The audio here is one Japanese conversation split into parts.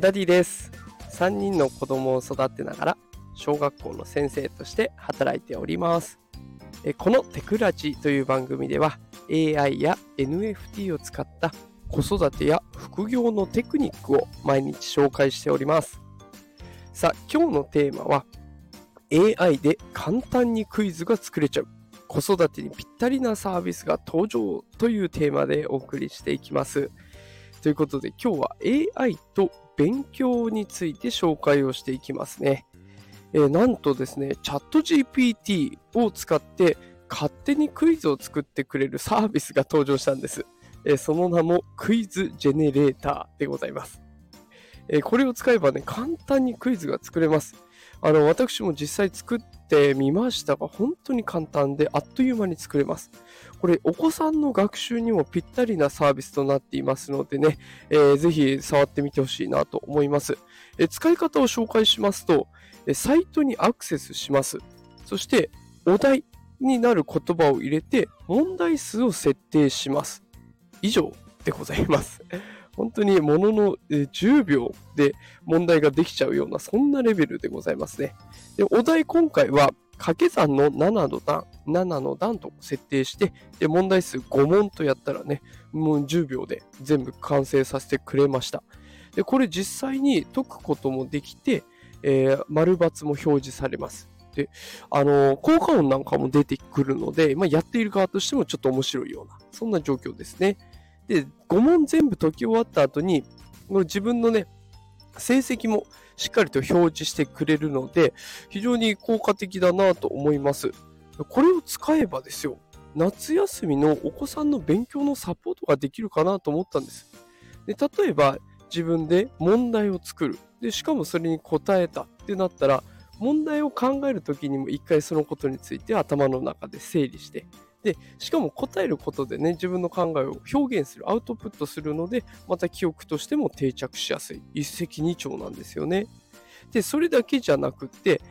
ダディです。3人の子供を育てながら小学校の先生として働いております。このテクラジという番組では AI や NFT を使った子育てや副業のテクニックを毎日紹介しております。さあ今日のテーマは AI で簡単にクイズが作れちゃう。子育てにぴったりなサービスが登場というテーマでお送りしていきます。ということで今日は AI と勉強について紹介をしていきますね。えー、なんとですね、チャット GPT を使って勝手にクイズを作ってくれるサービスが登場したんです。えー、その名もクイズジェネレーターでございます。えー、これを使えばね、簡単にクイズが作れます。あの、私も実際作ってみましたが、本当に簡単であっという間に作れます。これ、お子さんの学習にもぴったりなサービスとなっていますのでね、えー、ぜひ触ってみてほしいなと思います。えー、使い方を紹介しますと、えー、サイトにアクセスします。そして、お題になる言葉を入れて、問題数を設定します。以上でございます。本当にものの10秒で問題ができちゃうような、そんなレベルでございますね。でお題今回は、掛け算の7の段、7の段と設定して、で問題数5問とやったらね、もう10秒で全部完成させてくれました。で、これ実際に解くこともできて、えー、丸×も表示されます。で、あのー、効果音なんかも出てくるので、まあ、やっている側としてもちょっと面白いような、そんな状況ですね。で、5問全部解き終わった後に、自分のね、成績もしっかりと表示してくれるので、非常に効果的だなと思います。これを使えばですよ、夏休みのお子さんの勉強のサポートができるかなと思ったんです。で例えば、自分で問題を作る。で、しかもそれに答えたってなったら、問題を考えるときにも一回そのことについて頭の中で整理して、で、しかも答えることでね、自分の考えを表現する、アウトプットするので、また記憶としても定着しやすい。一石二鳥なんですよね。で、それだけじゃなくって、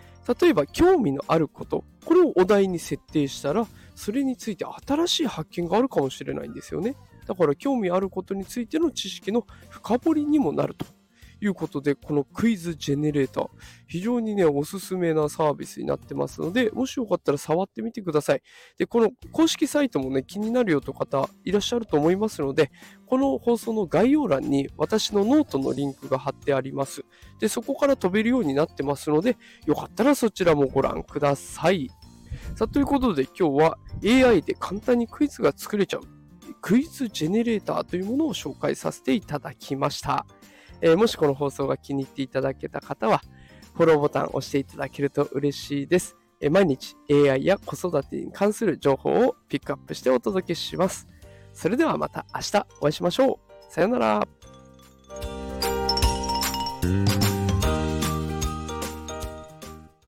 例えば興味のあること、これをお題に設定したら、それについて新しい発見があるかもしれないんですよね。だから興味あることについての知識の深掘りにもなると。いうことで、このクイズジェネレーター、非常にね、おすすめなサービスになってますので、もしよかったら触ってみてください。で、この公式サイトもね、気になるよという方いらっしゃると思いますので、この放送の概要欄に私のノートのリンクが貼ってあります。で、そこから飛べるようになってますので、よかったらそちらもご覧ください。さあ、ということで今日は AI で簡単にクイズが作れちゃうクイズジェネレーターというものを紹介させていただきました。えー、もしこの放送が気に入っていただけた方は、フォローボタンを押していただけると嬉しいです。えー、毎日 AI や子育てに関する情報をピックアップしてお届けします。それではまた明日お会いしましょう。さようなら。